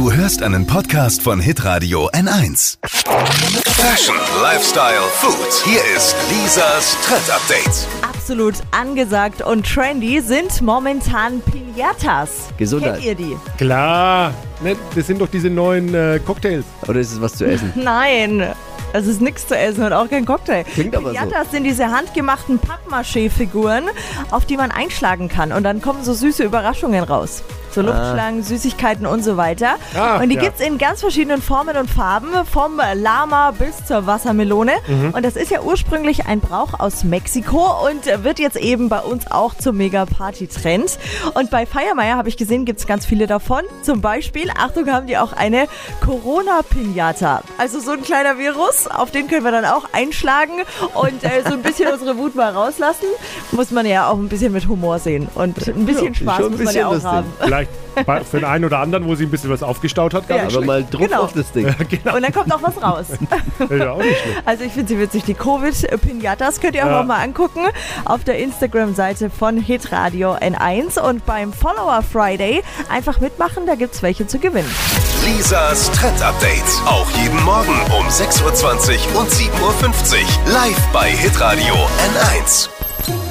Du hörst einen Podcast von Hitradio N1. Fashion, Lifestyle, Food. Hier ist Lisas Trend Update. Absolut angesagt und trendy sind momentan Pinatas. Gesundheit. Kennt ihr die? Klar, ne, das sind doch diese neuen äh, Cocktails. Oder ist es was zu essen? Nein. Es ist nichts zu essen und auch kein Cocktail. Klingt aber so. Pinatas sind diese handgemachten Pappmaché-Figuren, auf die man einschlagen kann. Und dann kommen so süße Überraschungen raus. So Luftschlangen, Süßigkeiten und so weiter. Ah, und die ja. gibt's in ganz verschiedenen Formen und Farben, vom Lama bis zur Wassermelone. Mhm. Und das ist ja ursprünglich ein Brauch aus Mexiko und wird jetzt eben bei uns auch zum Mega-Party-Trend. Und bei Feiermeier habe ich gesehen, gibt's ganz viele davon. Zum Beispiel, Achtung, haben die auch eine Corona-Pinata. Also so ein kleiner Virus, auf den können wir dann auch einschlagen und äh, so ein bisschen unsere Wut mal rauslassen. Muss man ja auch ein bisschen mit Humor sehen. Und ein bisschen Spaß ein muss man ja auch lustig. haben. Vielleicht für den einen oder anderen, wo sie ein bisschen was aufgestaut hat, gar Ja, nicht Aber mal Druck Genau. auf das Ding. Und dann kommt auch was raus. Ja, auch nicht schlecht. Also ich finde sie witzig. Die Covid-Pinatas könnt ihr auch Ja. noch mal angucken auf der Instagram-Seite von Hitradio N1 und beim Follower Friday einfach mitmachen, da gibt's welche zu gewinnen. Lisas Trend Update. Auch jeden Morgen um 6.20 Uhr und 7.50 Uhr. Live bei Hitradio N1.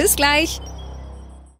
Bis gleich.